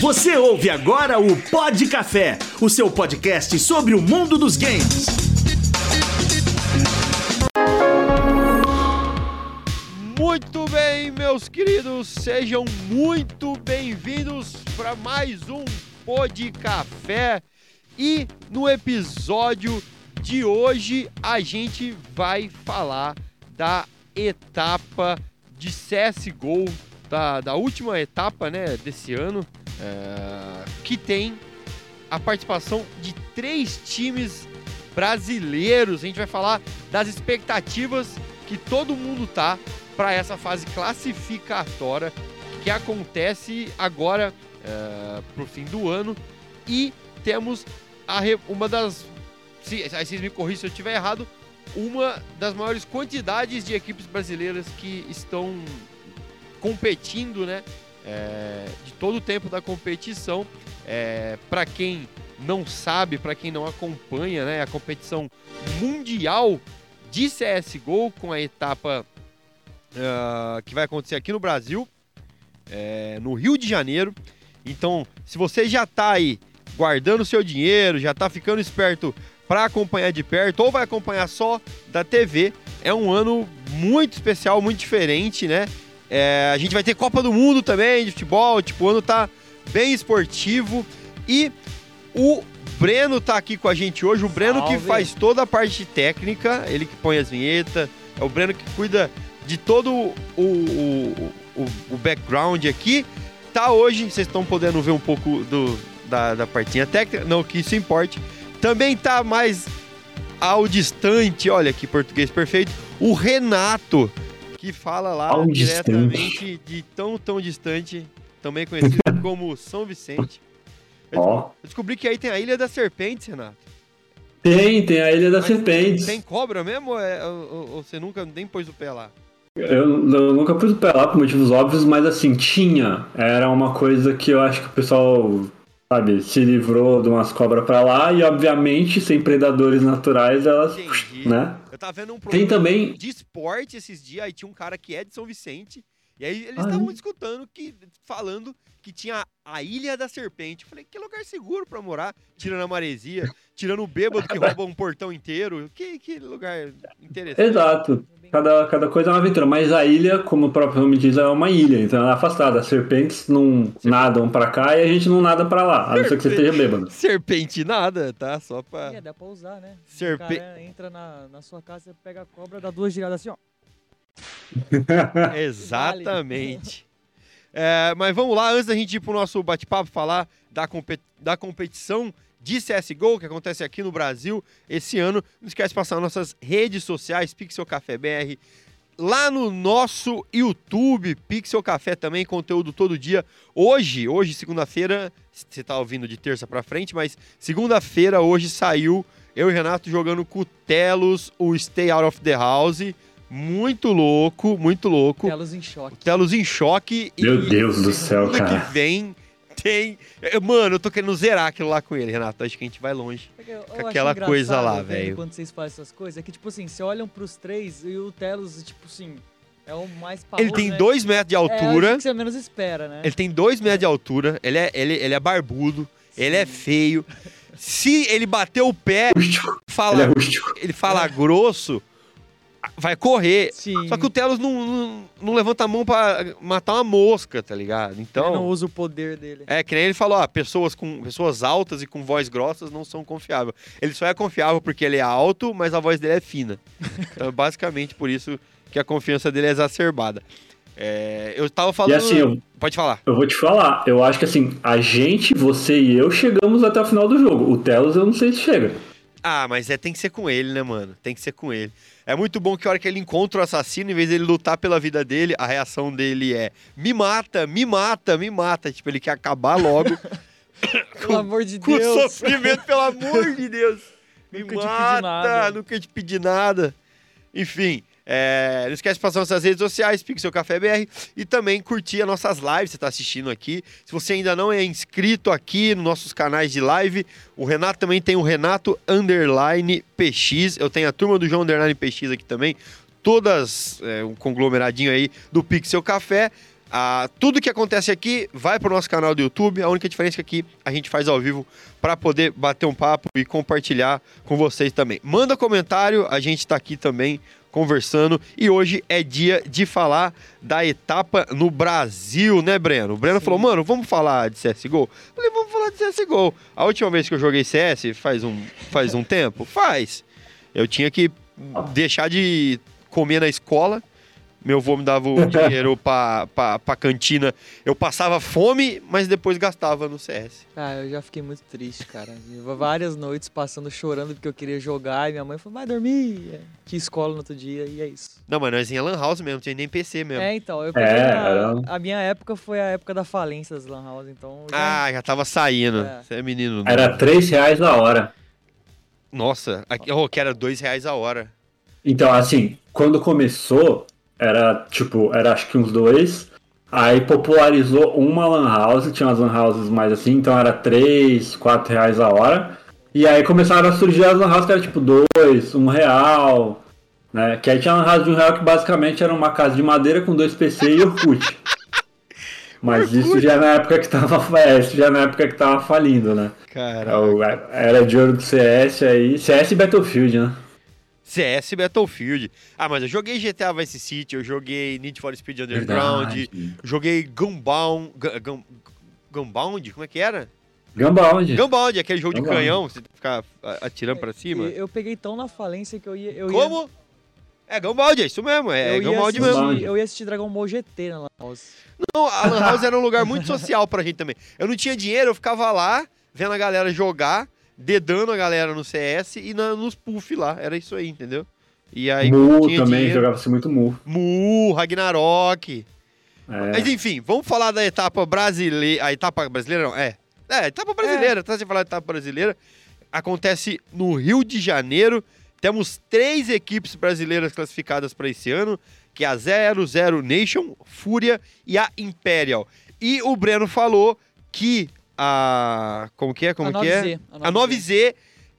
Você ouve agora o Pod Café, o seu podcast sobre o mundo dos games. Muito bem, meus queridos, sejam muito bem-vindos para mais um Pod Café. E no episódio de hoje a gente vai falar da etapa de CSGO, da, da última etapa né, desse ano, é, que tem a participação de três times brasileiros. A gente vai falar das expectativas que todo mundo tá para essa fase classificatória que acontece agora é, pro fim do ano e temos a, uma das se, aí vocês me corrigem se eu estiver errado uma das maiores quantidades de equipes brasileiras que estão competindo, né? É, de todo o tempo da competição. É, para quem não sabe, para quem não acompanha, né? A competição mundial de CSGO com a etapa uh, que vai acontecer aqui no Brasil, é, no Rio de Janeiro. Então, se você já está aí guardando seu dinheiro, já está ficando esperto para acompanhar de perto ou vai acompanhar só da TV. É um ano muito especial, muito diferente, né? É, a gente vai ter Copa do Mundo também de futebol, tipo, o ano tá bem esportivo. E o Breno tá aqui com a gente hoje, o Breno Salve. que faz toda a parte técnica, ele que põe as vinhetas, é o Breno que cuida de todo o, o, o, o background aqui. Tá hoje, vocês estão podendo ver um pouco do, da, da partinha técnica, não que isso importe. Também tá mais ao distante, olha que português perfeito, o Renato, que fala lá ao diretamente distante. de tão, tão distante, também conhecido como São Vicente. Eu, oh. eu descobri que aí tem a Ilha das Serpentes, Renato. Tem, tem a Ilha das Mas Serpentes. Tem cobra mesmo ou, é, ou, ou, você nunca nem pôs o pé lá? Eu, eu, nunca pus o pé lá por motivos óbvios, mas assim, tinha. Era uma coisa que eu acho que o pessoal sabe, se livrou de umas cobras para lá e, obviamente, sem predadores naturais, elas, Entendi. né? Tava vendo um programa Tem também... de esporte esses dias, aí tinha um cara que é de São Vicente, e aí eles estavam ah, escutando, que, falando que tinha a Ilha da Serpente. Eu falei, que lugar seguro para morar, tirando a maresia, tirando o bêbado que rouba um portão inteiro. Que, que lugar interessante. Exato. Cada, cada coisa é uma aventura, mas a ilha, como o próprio nome diz, é uma ilha, então ela é afastada. As serpentes não Serpente. nadam pra cá e a gente não nada pra lá, a não ser que você esteja bêbado. Serpente nada, tá? Só pra. É, dá pra usar, né? Serpente. entra na, na sua casa, pega a cobra, dá duas giradas assim, ó. Exatamente. É, mas vamos lá, antes da gente ir pro nosso bate-papo falar da, compet da competição de CSGO, que acontece aqui no Brasil esse ano. Não esquece de passar nas nossas redes sociais, Pixel Café BR, lá no nosso YouTube, Pixel Café também, conteúdo todo dia. Hoje, hoje, segunda-feira, você tá ouvindo de terça para frente, mas segunda-feira, hoje saiu eu e Renato jogando com o Telos, o Stay Out of the House. Muito louco, muito louco. Telos em choque. Telos em choque. Meu Deus do céu, cara. que vem tem. Mano, eu tô querendo zerar aquilo lá com ele, Renato. Acho que a gente vai longe eu, com aquela coisa lá, velho. Quando vocês fazem essas coisas, é que, tipo assim, você olham pros três e o Telos, tipo assim. É o mais pavoso, Ele tem né? dois metros de altura. É, que você menos espera, né? Ele tem dois metros de altura. Ele é, ele, ele é barbudo. Sim. Ele é feio. Se ele bater o pé, fala, ele, é ele fala grosso, vai correr. Sim. Só que o Telos não, não, não, levanta a mão para matar uma mosca, tá ligado? Então. Ele não usa o poder dele. É, que nem ele falou, ó, pessoas, com, pessoas altas e com voz grossas não são confiáveis. Ele só é confiável porque ele é alto, mas a voz dele é fina. então, basicamente, por isso que a confiança dele é exacerbada. É, eu tava falando. E assim, eu, Pode falar. Eu vou te falar. Eu acho que assim, a gente, você e eu chegamos até o final do jogo. O Telos eu não sei se chega. Ah, mas é, tem que ser com ele, né, mano? Tem que ser com ele. É muito bom que a hora que ele encontra o assassino, em vez dele lutar pela vida dele, a reação dele é: me mata, me mata, me mata. Tipo, ele quer acabar logo. pelo amor de com Deus. Com sofrimento, pelo amor de Deus. Me nunca mata, te nunca te pedi nada. Enfim, é, não esquece de passar nossas redes sociais, Pixel Café BR, e também curtir as nossas lives, você está assistindo aqui. Se você ainda não é inscrito aqui nos nossos canais de live, o Renato também tem o Renato Underline PX, eu tenho a turma do João Underline PX aqui também, todas, é, um conglomeradinho aí do Pixel Café. Ah, tudo que acontece aqui vai pro nosso canal do YouTube. A única diferença é que a gente faz ao vivo para poder bater um papo e compartilhar com vocês também. Manda comentário, a gente tá aqui também conversando e hoje é dia de falar da etapa no Brasil, né, Breno? O Breno Sim. falou, mano, vamos falar de CSGO? Eu falei, vamos falar de CSGO. A última vez que eu joguei CS, faz um, faz um tempo? Faz. Eu tinha que deixar de comer na escola. Meu avô me dava o dinheiro pra, pra, pra cantina. Eu passava fome, mas depois gastava no CS. Ah, eu já fiquei muito triste, cara. Várias noites passando chorando porque eu queria jogar e minha mãe falou, vai dormir. Tinha escola no outro dia e é isso. Não, mas nós ia lan house mesmo, não tinha nem PC mesmo. É, então, eu É, a, era- a minha época foi a época da falência das Lan House, então. já- Ah, já tava saindo. É. Você é menino. Era 3 reais a hora. Nossa, aqui, oh, que era dois reais a hora. Então, assim, quando começou, era tipo, era acho que uns dois. Aí popularizou uma lan house, tinha umas lan houses mais assim, então era 3, 4 reais a hora. E aí começaram a surgir as lan houses que era tipo 2, 1 real, né? Que aí tinha lan house de 1 real que basicamente era uma casa de madeira com dois PC e Orkut. Mas isso já na época que tava, é, isso já na época que tava falindo, né? Cara. É o- Era de ouro do CS aí, CS e Battlefield, né? CS Battlefield. Ah, mas eu joguei GTA Vice City, eu joguei Need for Speed Underground, Verdade. joguei Gunbound. Gun- Gun- Gunbound? Como é que era? Gunbound. Gunbound, aquele jogo de Gunbound. canhão, você ficar a- atirando pra cima. E Eu peguei tão na falência que eu ia. Eu ia- Como? É Gunbound, é isso mesmo, é, eu ia Gunbound assistir, mesmo. Eu ia assistir Dragon Ball GT na Lan House. Não, a Lan House era um lugar muito social pra gente também. Eu não tinha dinheiro, eu ficava lá, vendo a galera jogar, dedando a galera no CS e na- nos puff lá. Era isso aí, entendeu? E aí Mu também, jogava-se muito Mu. Mu, Ragnarok. É. Mas enfim, vamos falar da etapa brasileira. A etapa brasileira não, é. É, etapa brasileira, tá? Você falar da etapa brasileira. Acontece no Rio de Janeiro. Temos três equipes brasileiras classificadas para esse ano, que é a 00 Nation, Fúria e a Imperial. E o Breno falou que a. Como que é? Como a que é? 9Z, A 9Z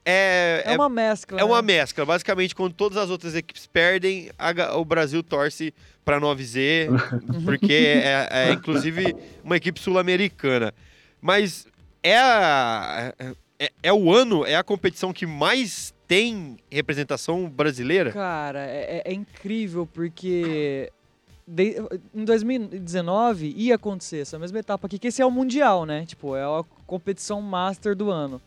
é, É uma mescla. é uma né? mescla. Basicamente, quando todas as outras equipes perdem, a o Brasil torce pra 9Z, porque é, é, inclusive uma equipe sul-americana. Mas é, a- é, é o ano, é a competição que mais tem representação brasileira? Cara, é, é- é incrível porque de- em 2019 ia acontecer essa mesma etapa aqui, que esse é o Mundial, né? Tipo, é a competição master do ano.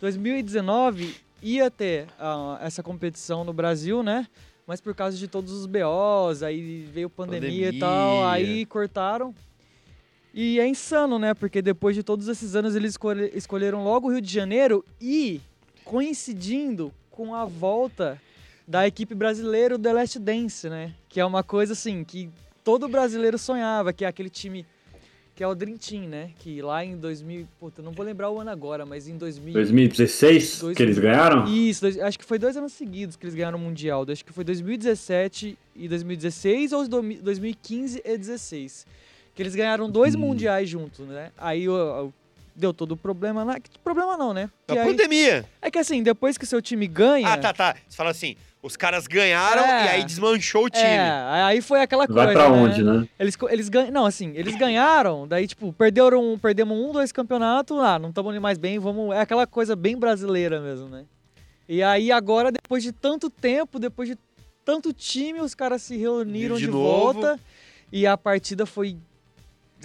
2019 ia ter ah, essa competição no Brasil, né? Mas por causa de todos os BOs, aí veio pandemia, e tal, Pandemia. aí cortaram. E é insano, né? Porque depois de todos esses anos eles escolhe- escolheram logo o Rio de Janeiro e coincidindo com a volta da equipe brasileira do The Last Dance, né? Que é uma coisa assim que todo brasileiro sonhava, que é aquele time que é o Dream Team, né? Que lá em 2000, puta, não vou lembrar o ano agora, mas em 2000 2016 Dois- que eles ganharam? Isso, dois- acho que foi dois anos seguidos que eles ganharam o Mundial. Acho que foi 2017 e 2016 ou domi- 2015 e 16. Que eles ganharam dois Hum. mundiais juntos, né? Aí ó, deu todo o problema lá. que Problema não, né? Aí- pandemia. é que assim, depois que seu time ganha. Ah, tá, tá. Você fala assim, os caras ganharam É. e aí desmanchou o time. É, aí foi aquela coisa. Vai pra né? onde, né? Eles, eles ganham. Não, assim, eles ganharam, daí, tipo, perderam, perdemos um, dois campeonatos, ah, não estamos mais bem, vamos. É aquela coisa bem brasileira mesmo, né? E aí agora, depois de tanto tempo, depois de tanto time, os caras se reuniram De de, volta. E a partida foi.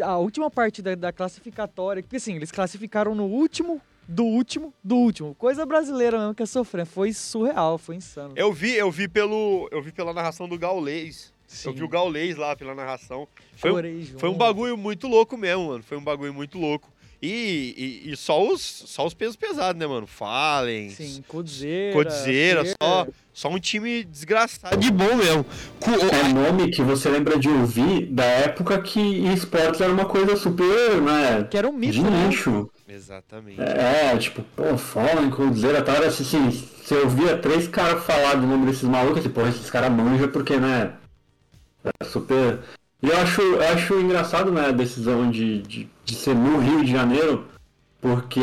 A última partida da classificatória, porque assim, eles classificaram no último, do último, do último. Coisa brasileira mesmo que é sofrer. Foi surreal, foi insano. Eu vi, eu vi pelo, eu vi pela narração do Gaulês. Eu Sim, vi o Gaulês lá pela narração. Foi, um- junto. foi um bagulho muito louco mesmo, mano. Foi um bagulho muito louco. E, e, e só, os, só os pesos pesados, né, mano? Fallen, Sim, Codzeira. Codzeira, só, só um time desgraçado. De bom mesmo. É nome que você lembra de ouvir da época que esportes era uma coisa super, né? Que era um mito, de né? nicho. Exatamente. É, tipo, pô, Fallen, Cruzeiro, tal, era assim, você ouvia três caras falar do nome desses malucos, assim, pô, esses caras manjam porque, né, é super... E eu acho, eu acho engraçado, né, a decisão de, de, de ser no Rio de Janeiro, porque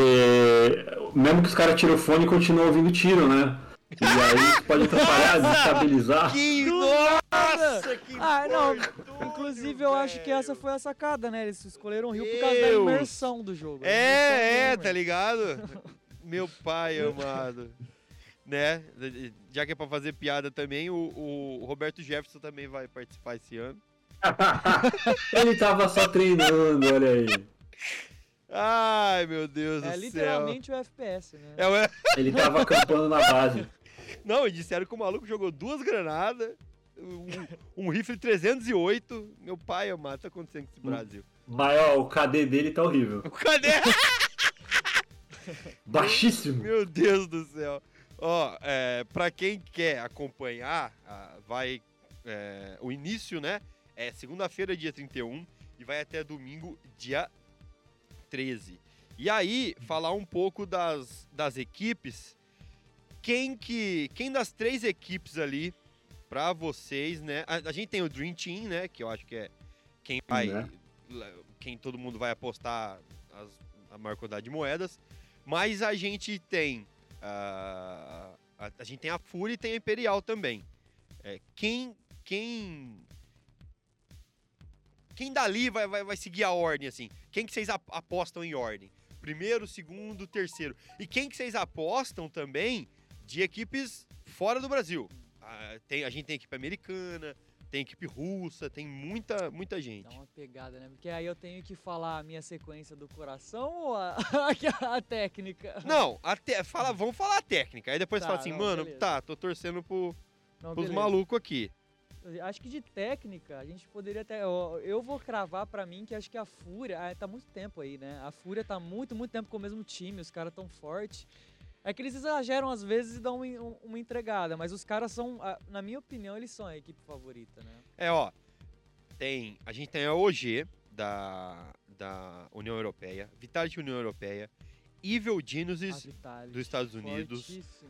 mesmo que os caras tiram o fone, continuam ouvindo tiro, né? E aí pode atrapalhar, desestabilizar. Que nossa, que Ah, não. Inclusive, eu acho que essa foi a sacada, né? Eles escolheram o Rio por causa da Deus. imersão do jogo. É, é, mesmo, tá ligado? Meu pai amado. Né? Já que é pra fazer piada também, o, o Roberto Jefferson também vai participar esse ano. Ele tava só treinando, olha aí. Ai, meu Deus É do céu. literalmente o FPS, né? É. Ele tava acampando na base. Não, e disseram que o maluco jogou duas granadas, um, um rifle 308. Meu pai amado, tá acontecendo com esse Brasil. Mas ó, o KD dele tá horrível. Cadê? Baixíssimo. Meu Deus do céu. Ó, é, pra quem quer acompanhar, ah, vai. é, o início, né? É segunda-feira, dia 31, e vai até domingo, dia 13. E aí, falar um pouco das, das equipes. Quem que. Quem das três equipes ali, pra vocês, né? A, a gente tem o Dream Team, né? Que eu acho que é quem vai. Né? Quem todo mundo vai apostar as- a maior quantidade de moedas. Mas a gente tem. ah, a, a gente tem a Fúria e tem a Imperial também. É, quem. Quem. Quem dali vai, vai, vai seguir a ordem, assim? Quem que vocês ap- apostam em ordem? Primeiro, segundo, terceiro. E quem que vocês apostam também de equipes fora do Brasil? Ah, tem, a gente tem equipe americana, tem equipe russa, tem muita, muita gente. Dá uma pegada, né? Porque aí eu tenho que falar a minha sequência do coração ou a, a técnica? Não, até, fala, vamos falar a técnica. Aí depois Tá, fala assim, não, mano, beleza. tá, tô torcendo pro, Não, pros malucos aqui. Acho que de técnica, a gente poderia até. Eu vou cravar pra mim que acho que a Fúria. Ah, tá muito tempo aí, né? A Fúria tá muito, muito tempo com o mesmo time, os caras tão fortes. É que eles exageram às vezes e dão uma, um- uma entregada, mas os caras são, ah, na minha opinião, eles são a equipe favorita, né? É, ó, tem, a gente tem a OG da, da União Europeia, Vitality União Europeia, Evil Vitality, dos Estados Unidos,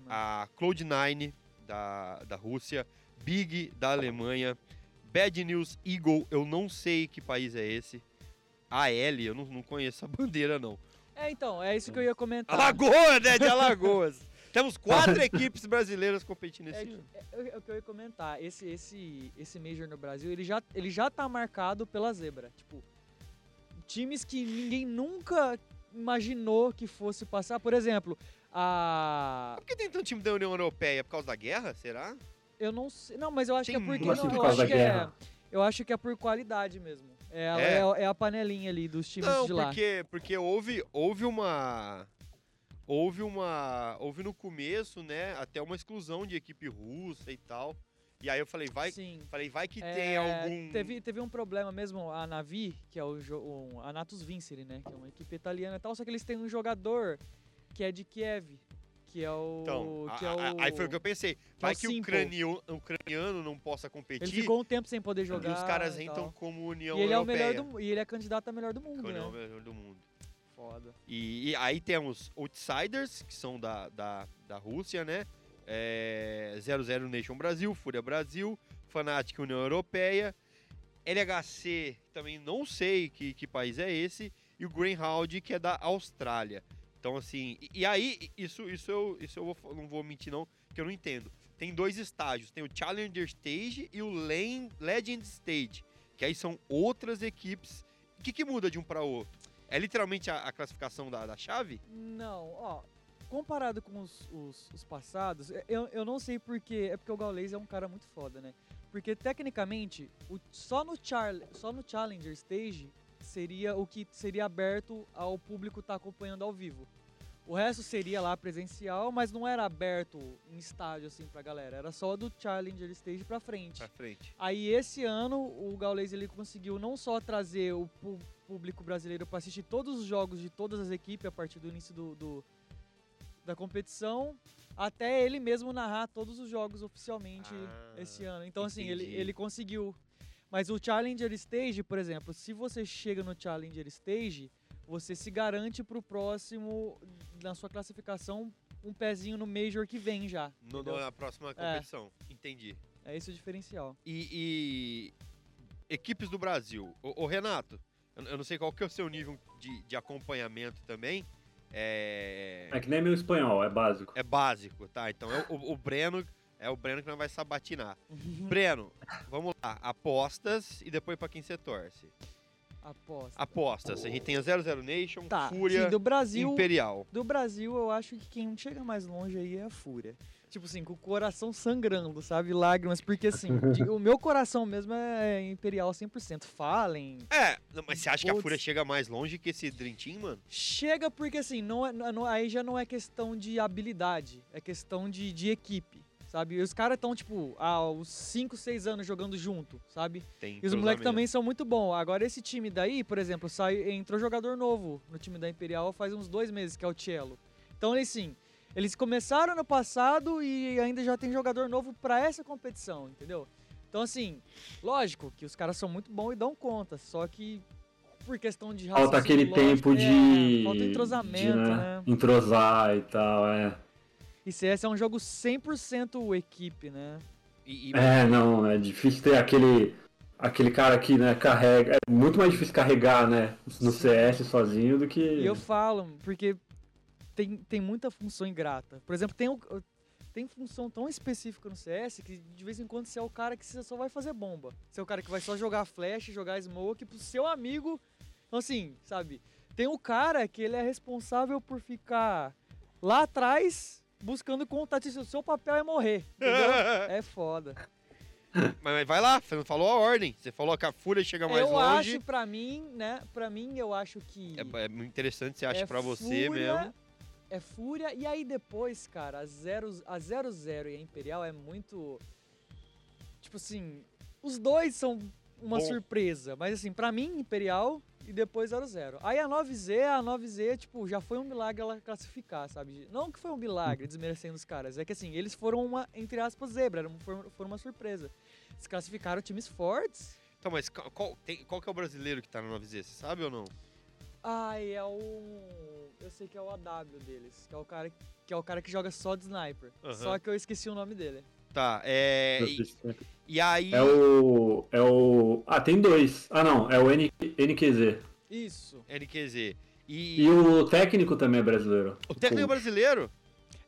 a Cloud9 da, da Rússia, Big da Alemanha, Bad News Eagle, eu não sei que país é esse, AL, eu não, não conheço a bandeira não. É, então, é isso que eu ia comentar. Alagoas, né? De Alagoas. Temos quatro equipes brasileiras competindo esse É, ano. é- é o que eu ia comentar. Esse, esse, esse Major no Brasil, ele já, ele já tá marcado pela zebra. Tipo, times que ninguém nunca imaginou que fosse passar. Por exemplo, a. Por que tem tanto time da União Europeia? Por causa da guerra, será? Eu não sei. Não, mas eu acho Tem que é porque. Assim, não, por eu, acho que é, guerra? eu acho que é por qualidade mesmo. É, É? é, é a panelinha ali dos times Não, de lá. porque, porque houve, houve uma. Houve uma. Houve no começo, né? Até uma exclusão de equipe russa e tal. E aí eu falei, vai. Sim. Falei, vai que É, tem algum. Teve, teve um problema mesmo, a Navi, que é o, um, a Natus Vincere, né? Que é uma equipe italiana e tal, só que eles têm um jogador que é de Kiev, que é o. Então, que a- é a- o aí foi o que eu pensei. Vai o que o Simple. ucranio- o ucraniano não possa competir. Ele ficou um tempo sem poder e jogar. os caras e entram como União E ele é o Europeia. melhor do E ele é candidato a melhor do mundo, que é né? o melhor do mundo. Foda. E, e aí temos Outsiders, que são da, da, da Rússia, né? É, 00 Nation Brasil, Fúria Brasil, Fnatic União Europeia, LHC, também não sei que, que país é esse, e o Greyhound, que é da Austrália. Então, assim, e, e aí, isso, isso, eu, isso eu vou- não vou mentir não, que eu não entendo. Tem dois estágios, tem o Challenger Stage e o Lane- Legend Stage, que aí são outras equipes. O que, que muda de um para outro? É literalmente a, a classificação da, da chave? Não, ó. Comparado com os, os, os passados, eu, eu não sei porque. É porque o Gaules é um cara muito foda, né? Porque tecnicamente, o, só, no Char, só no Challenger Stage seria o que seria aberto ao público estar acompanhando ao vivo. O resto seria lá presencial, mas não era aberto em estádio assim pra galera. Era só do Challenger Stage pra frente. Pra frente. Aí esse ano o Gaules ele conseguiu não só trazer o público brasileiro para assistir todos os jogos de todas as equipes a partir do início do, do- da competição, até ele mesmo narrar todos os jogos oficialmente Ah, esse ano. Então assim, ele, entendi. ele conseguiu. Mas o Challenger Stage, por exemplo, se você chega no Challenger Stage, você se garante pro próximo, na sua classificação, um pezinho no Major que vem já. No, na próxima competição. Entendi. É esse o diferencial. E, e equipes do Brasil. Ô, ô, Renato, eu, eu não sei qual que é o seu nível de, de acompanhamento também. É, É que nem meu espanhol, é básico. é básico, tá? Então é o, o Breno É o Breno que não vai sabatinar. Breno, vamos lá. Apostas e depois pra quem você torce. Aposta. Apostas. A gente tem a 00 Nation, Tá, Fúria, sim, do Brasil, Imperial. do Brasil, eu acho que quem chega mais longe aí é a Fúria. Tipo assim, com o coração sangrando, sabe? Lágrimas, porque assim, o meu coração mesmo é Imperial 100%. Falem. É, mas você acha que a. Fúria chega mais longe que esse Dream Team, mano? Chega porque assim, não é, não- aí já não é questão de habilidade, é questão de, de equipe, sabe? E os caras estão, tipo, há uns 5, 6 anos jogando junto, sabe? Tem E os moleques entrosamento. também são muito bons. Agora, esse time daí, por exemplo, sai, entrou jogador novo no time da Imperial faz uns dois meses, que é o Cielo. Então, eles sim, eles começaram no passado e ainda já tem jogador novo pra essa competição, entendeu? Então, assim, lógico que os caras são muito bons e dão conta, só que por questão de Falta raciocínio aquele lógico, tempo é, de. falta de, entrosamento, né? Entrosar e tal, é. E CS é um jogo 100% equipe, né? E, e- É, não, é difícil ter aquele. Aquele cara que, né, carrega. É muito mais difícil carregar, né? No CS sozinho do que. E eu falo, porque tem, tem muita função ingrata. Por exemplo, tem, tem função tão específica no CS que de vez em quando você é o cara que você só vai fazer bomba. Você é o cara que vai só jogar flash, jogar smoke pro seu amigo. Então, assim, sabe? Tem o cara que ele é responsável por ficar lá atrás buscando contato. O seu papel é morrer. Entendeu? é foda. mas, vai lá, você não falou a ordem. Você falou que a Fúria chega mais eu longe. acho, pra mim, né? Pra mim, eu acho que. É, é muito interessante, você acha É pra você Fúria, mesmo. É Fúria. E aí depois, cara, a 00 a 00 e a Imperial é muito. Tipo assim, os dois são uma Bom. surpresa. Mas assim, pra mim, Imperial e depois 00. Aí a 9Z, a 9Z, tipo, já foi um milagre ela classificar, sabe? Não que foi um milagre, desmerecendo os caras. É que assim, eles foram uma, entre aspas, zebra, foram, foram uma surpresa. Eles classificaram times fortes. Então, mas qual, tem- qual que é o brasileiro que tá na 9Z? Você sabe ou não? Ai, é o. Eu sei que é o AW deles, que é o cara que é o cara que joga só de sniper. Aham. Só que eu esqueci o nome dele. Tá, é. E, e aí. É o. É o. Ah, tem dois. Ah, não. É o N, NQZ. Isso. NQZ. E, E o técnico também é brasileiro. o técnico coach. brasileiro?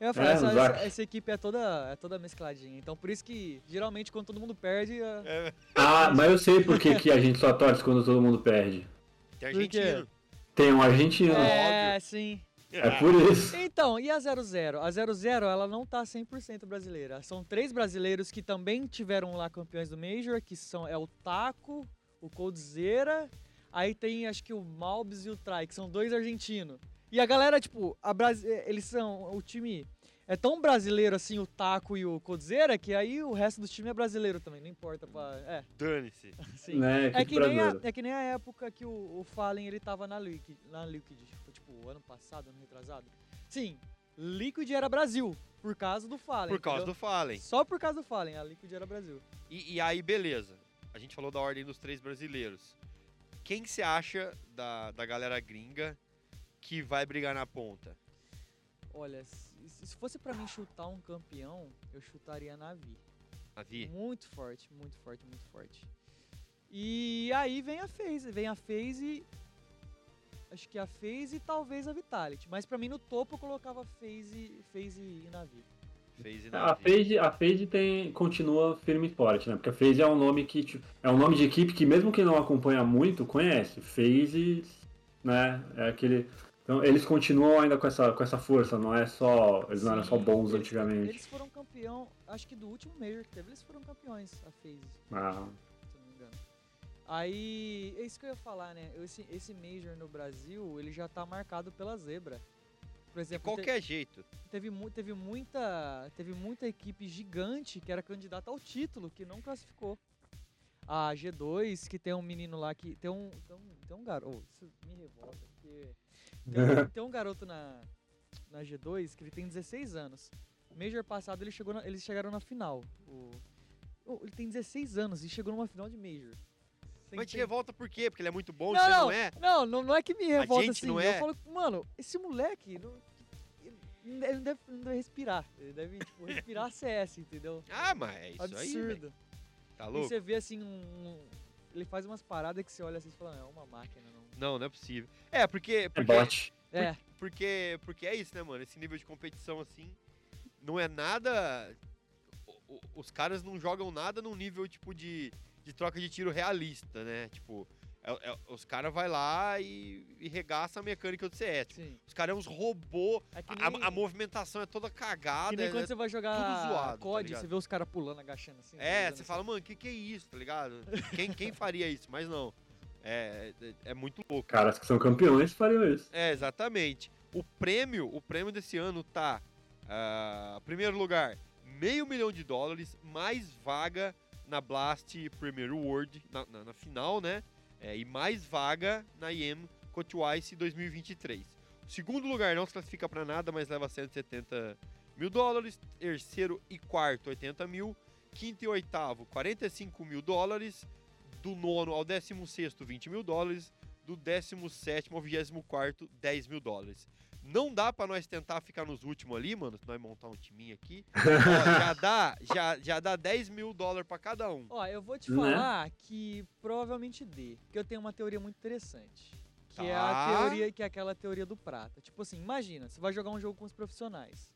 Eu ia falar, É, essa, essa- essa equipe é toda, é toda mescladinha. Então por isso que, geralmente, quando todo mundo perde. é- É, Ah, mas eu sei por que, que a gente só torce quando todo mundo perde. tem argentino. Tem um argentino. É, sim. É por isso. Então, e a 00? A 00, ela não tá 100% brasileira. São três brasileiros que também tiveram lá campeões do Major, que são é o Taco, o Coldzera, aí tem acho que o Malbs e o Trai, que são dois argentinos. E a galera, tipo, a Brasi- eles são o time é tão brasileiro assim, o Taco e o Coldzera, que aí o resto do time é brasileiro também, não importa pra, é, Dane-se. Né, É que, nem a, brasileira. é que nem a época que o, o Fallen ele tava na Liquid, na Liquid, tipo, ano passado, ano retrasado. Sim, Liquid era Brasil, por causa do Fallen. Por causa entendeu? do Fallen. Só por causa do Fallen, a Liquid era Brasil. E, e aí, beleza. A gente falou da ordem dos três brasileiros. Quem que você acha da, da galera gringa que vai brigar na ponta? Olha, se, se fosse pra mim chutar um campeão, eu chutaria a Navi. Muito forte, muito forte, muito forte. E aí vem a FaZe, vem a FaZe, acho que a FaZe e talvez a Vitality. Mas pra mim no topo eu colocava FaZe, FaZe e Navi. Fez e A na Vi. FaZe, a FaZe tem, continua firme e forte, né? Porque a FaZe é um nome que tipo, é um nome de equipe que mesmo quem não acompanha muito conhece. FaZe, né? É aquele. Então eles continuam ainda com essa, com essa força, não é só. Eles não eram só Sim, bons eles- antigamente. Eles foram campeão, acho que do último Major que teve, eles foram campeões, a FaZe, Ah, Aí, é isso que eu ia falar, né? Esse, esse Major no Brasil, ele já tá marcado pela zebra. Por De exemplo, te- qualquer jeito. teve, teve, muita, teve muita equipe gigante que era candidata ao título, que não classificou. A G2, que tem um menino lá que. Tem um. Tem um, tem um garoto. isso me revolta, porque. Tem um, tem um garoto na, na G2 que ele tem 16 anos. Major passado ele chegou na- eles chegaram na final. O, o- ele tem 16 anos e chegou numa final de Major. Tem- Mas te tem- revolta por quê? Porque ele é muito bom e não, você não, não é? não, não, não é que me revolta gente assim. não Eu é? falo, mano, esse moleque não, ele não deve, não deve- respirar. Ele deve, tipo, respirar CS, entendeu? Ah, mas é isso aí. Absurdo. Tá e louco? você vê assim um. Ele faz umas paradas que você olha assim e fala, não, é uma máquina, não. Não, não é possível. É, porque... é porque bot. É, Porque, porque é isso, né, mano? Esse nível de competição, assim, não é nada... o- os caras não jogam nada num nível, tipo, de, de troca de tiro realista, né? Tipo, é- é- os caras vai lá e, e regaça a mecânica do CS. Tipo, os caras é uns robô, É que a, nem, a movimentação é toda cagada. que nem é- quando você vai jogar zoado, tá COD, ligado? você vê os caras pulando, agachando assim. É, fazendo você assim. fala, mano, o que, que é isso, tá ligado? Quem, quem faria isso? Mas não. É, é, é muito louco. Caras que são campeões fariam isso. É, exatamente. O prêmio, o prêmio desse ano tá. ah, primeiro lugar, meio milhão de dólares, mais vaga na Blast Premier World, na, na- na final, né? É, e mais vaga na IEM Coachwise 2023. O segundo lugar não se classifica pra nada, mas leva 170 mil dólares. Terceiro e quarto, 80 mil. Quinto e oitavo, 45 mil dólares. Do nono ao décimo sexto, 20 mil dólares do 17 ao 24, 10 mil dólares. Não dá pra nós tentar ficar nos últimos ali, mano, se nós montar um timinho aqui. Ó, já, dá, já, já dá 10 mil dólares pra cada um. Ó, eu vou te Né? falar que provavelmente dê. Porque eu tenho uma teoria muito interessante. Que é a Tá. teoria, que é aquela teoria do prata. Tipo assim, imagina, você vai jogar um jogo com os profissionais.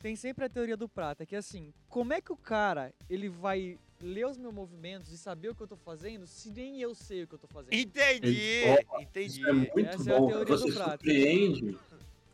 Tem sempre a teoria do prata, que é assim, como é que o cara, ele vai ler os meus movimentos e saber o que eu tô fazendo, se nem eu sei o que eu tô fazendo? Entendi, Ó, entendi. Isso é muito Essa é a bom. teoria você surpreende.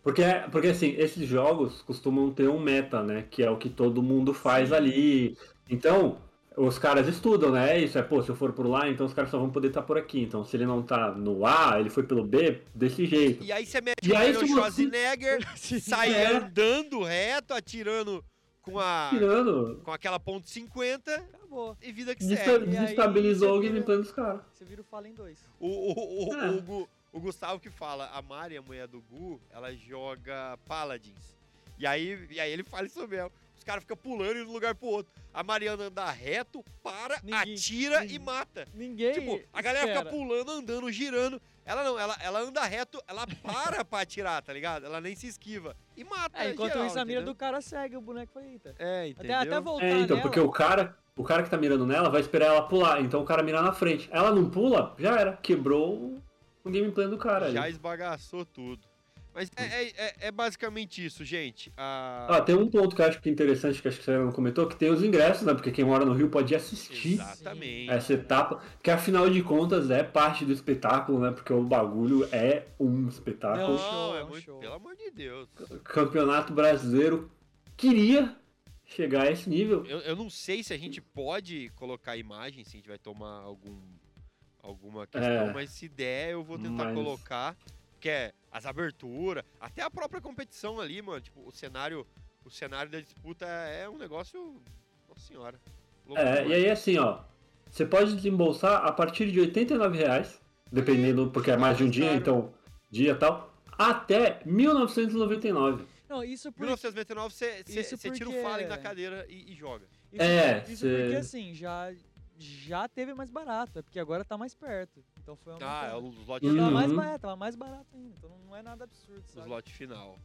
Porque, porque assim, esses jogos costumam ter um meta, né? Que é o que todo mundo faz Sim. ali. Então, os caras estudam, né? É isso, é, pô, se eu for por lá, então os caras só vão poder estar por aqui. Então, se ele não tá no A, ele foi pelo B, desse jeito. E aí você mete E o aí, você- Schwarzenegger, sai É. andando reto, atirando com a Tirando, com aquela ponto 50 Acabou. e vida que desta- segue. E aí, desestabilizou o gameplay dos caras. Você vira o Fallen 2. O, o, o, É. o, Gu- o Gustavo que fala, a Mari, a mulher do Gu, ela joga Paladins. E aí, e aí ele fala isso mesmo. Os caras ficam pulando de um lugar pro outro. A Mariana anda reto, para, Ninguém- atira e ninguém- mata. Ninguém. Tipo, a galera espera. fica pulando, andando, girando. Ela não, ela, ela anda reto, ela para pra atirar, tá ligado? Ela nem se esquiva. E mata. É, enquanto geral, isso, a mira entendeu? do cara segue, o boneco fala, eita. É, Até, entendeu? até voltar É, então, nela. porque o cara, o cara que tá mirando nela vai esperar ela pular, então o cara mira na frente. Ela não pula, já era. Quebrou o, o gameplay do cara Já ali. esbagaçou tudo. Mas é, é- é- é basicamente isso, gente. A... Ah, tem um ponto que eu acho que é interessante, que acho que você não comentou, que tem os ingressos, né? Porque quem mora no Rio pode assistir Exatamente. essa etapa, que afinal de contas é parte do espetáculo, né? Porque o bagulho é um espetáculo. Não. Não, é Show, muito. show. Pelo amor de Deus. O Campeonato brasileiro queria chegar a esse nível. Eu, eu não sei se a gente pode colocar imagem, se a gente vai tomar algum, alguma questão, É. mas se der, eu vou tentar Mas- colocar. Que é as aberturas, até a própria competição ali, mano. Tipo, o cenário, o cenário da disputa é um negócio. Nossa senhora. louco É, e aí assim, ó, você pode desembolsar a partir de 89 reais, dependendo, porque é mais de um dia, então, dia e tal, até 1999. Não, isso porque... 1999 você você tira o porque- Fallen da cadeira e, e joga. Isso, É, isso cê- porque assim, já, já teve mais barato, é porque agora tá mais perto. Então foi uma Ah, é o slot Uhum. Tava mais barato, tava mais barato ainda. Então não é nada absurdo, o sabe? slot final.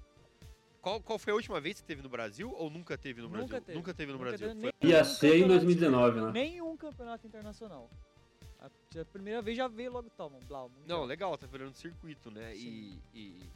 Qual, qual foi a última vez que teve no Brasil ou nunca teve no Nunca Brasil? teve. Nunca teve no Nunca Brasil. teve Foi- Ia um ser em campeonato 2019, né? Nenhum campeonato internacional. A, a primeira vez já veio logo, toma, Blau. mundial. Não, legal, tá virando circuito, né? E, e-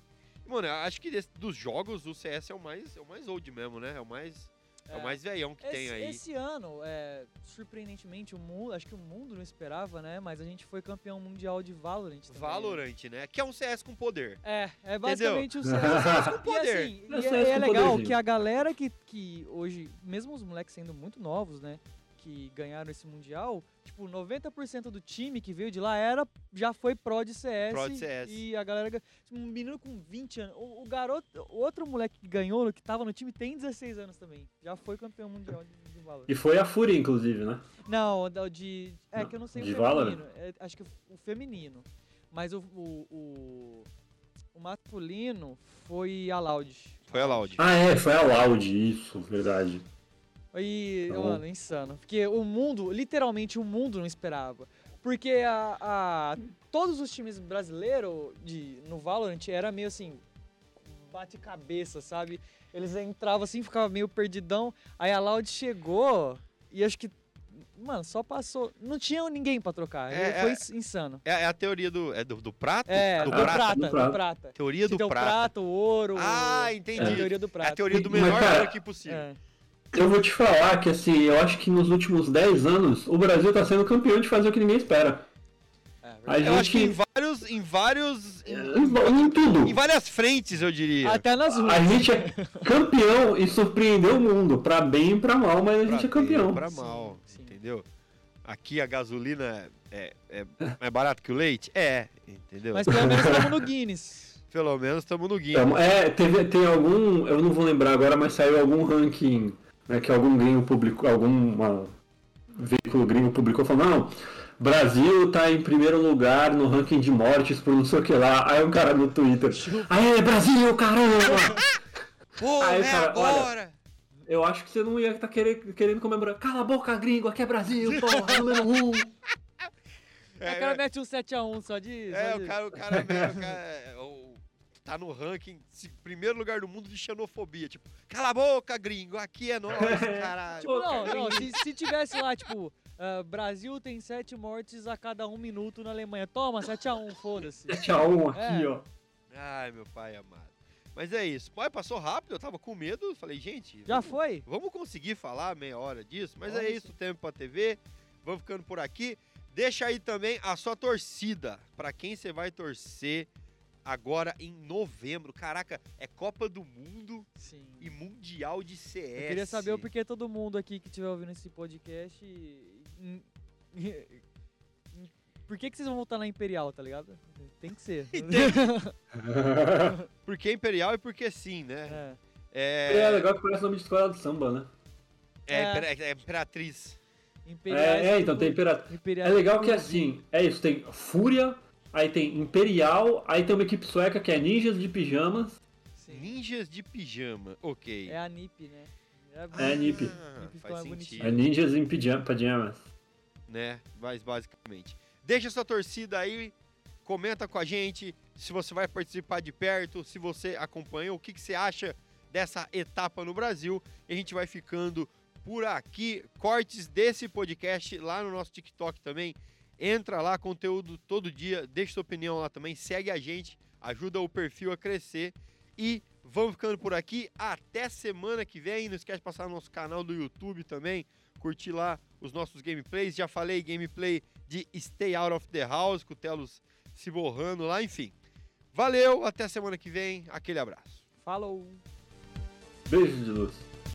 Mano, acho que desse- dos jogos o CS é o mais, é o mais old mesmo, né? É o mais, é. o mais velhão que esse, tem aí. Esse ano, é, surpreendentemente, o mundo, acho que o mundo não esperava, né? Mas a gente foi campeão mundial de Valorant também. Valorant, né? Que é um CS com poder. É, é basicamente o CS. Com poder. E, assim, É e CS é, é legal poderzinho. que a galera que, que hoje, mesmo os moleques sendo muito novos, né? Que ganharam esse Mundial, tipo, 90% do time que veio de lá era, já foi pro de CS. Pro de CS. E a galera. tipo, Um menino com 20 anos. O, o garoto, o outro moleque que ganhou, que tava no time, tem 16 anos também. Já foi campeão mundial de, de Valorant. E foi a Fúria, inclusive, né? Não, o de. É Não, que eu não sei de o feminino. É, acho que o feminino. Mas o. O, o, o masculino foi a Loud. Foi a Loud. Ah, é, foi a Loud, isso, verdade. E, Tá bom. mano, insano. Porque o mundo, literalmente o mundo não esperava. Porque a, a- todos os times brasileiros de, no Valorant era meio assim, bate-cabeça, sabe? Eles entravam assim, ficavam meio perdidão. Aí a Loud chegou e acho que, mano, só passou. Não tinha ninguém pra trocar. É, Foi é. ins- insano. É, é a teoria do. É do, do prato? É, do do, prato. prata, do do prato. prata. Teoria do Então, prata. prata, o ouro. Ah, É a entendi. teoria do É prata. a teoria do menor cara, que possível. É. Eu vou te falar que assim, eu acho que nos últimos 10 anos o Brasil tá sendo campeão de fazer o que ninguém espera. É, A Eu acho que em gente. vários. Em vários. Em, Em, em tudo. em várias frentes, eu diria. Até nas ruas. A gente é campeão e surpreendeu o mundo, pra bem e pra mal, mas a Pra gente é campeão. Pra mal, sim. entendeu? Aqui a gasolina é, é, é barato que o leite? É, entendeu? Mas pelo menos estamos no Guinness. Pelo menos estamos no guia. Então, é, teve, tem algum, eu não vou lembrar agora, mas saiu algum ranking, né, que algum gringo publicou, algum veículo gringo publicou, falando, não, Brasil tá em primeiro lugar no ranking de mortes por não sei o que lá. Aí um cara no Twitter, aê, Brasil, caramba! Pô, Aí, é cara, olha, agora! Eu acho que você não ia estar querendo, querendo comemorar. Cala a boca, gringo, aqui é Brasil, porra, número um. É, o cara mete um 7x1 só de. é, só o de- cara, o cara, o cara é, o- tá no ranking, se- primeiro lugar do mundo de xenofobia. Tipo, cala a boca, gringo, aqui é nós, caralho. Tipo, não, não, se, se tivesse lá, tipo, ah, Brasil tem 7 mortes a cada um minuto na Alemanha. Toma, 7x1, foda-se. 7x1 aqui, É. ó. Ai, meu pai amado. Mas é isso. Pai, passou rápido, eu tava com medo. Falei, gente. Já vamos- foi? Vamos conseguir falar meia hora disso, mas é Vamos isso, tempo pra TV. Vamos ficando por aqui. Deixa aí também a sua torcida. Pra quem você vai torcer agora em novembro. Caraca, é Copa do Mundo Sim. e Mundial de CS. Eu queria saber o porquê todo mundo aqui que estiver ouvindo esse podcast. Por que, que vocês vão voltar na Imperial, tá ligado? Tem que ser. Porque é Imperial e porque sim, né? É. É legal que parece nome de escola de samba, né? É, É. impera- é Imperatriz. Imperiais É, é, então tem Imperatriz. É legal que tudo. assim, é isso, tem Fúria, aí tem Imperial, aí tem uma equipe sueca que é Ninjas de Pijamas. Sim. Ninjas de pijama. Ok. É a NIP, né? É a NiP. Ah, NiP faz sentido. É Ninjas em pijama, Pijamas. né? Mas basicamente. Deixa sua torcida aí, comenta com a gente se você vai participar de perto, se você acompanhou, o que, que você acha dessa etapa no Brasil. E a gente vai ficando por aqui. Cortes desse podcast lá no nosso TikTok também. Entra lá, conteúdo todo dia, deixa sua opinião lá também, segue a gente, ajuda o perfil a crescer. E vamos ficando por aqui. Até semana que vem. Não esquece de passar no nosso canal do YouTube também. Curtir lá os nossos gameplays. Já falei gameplay de Stay Out of the House, com o Telos se borrando lá, enfim. Valeu, até semana que vem. Aquele abraço. Falou! Beijo de luz.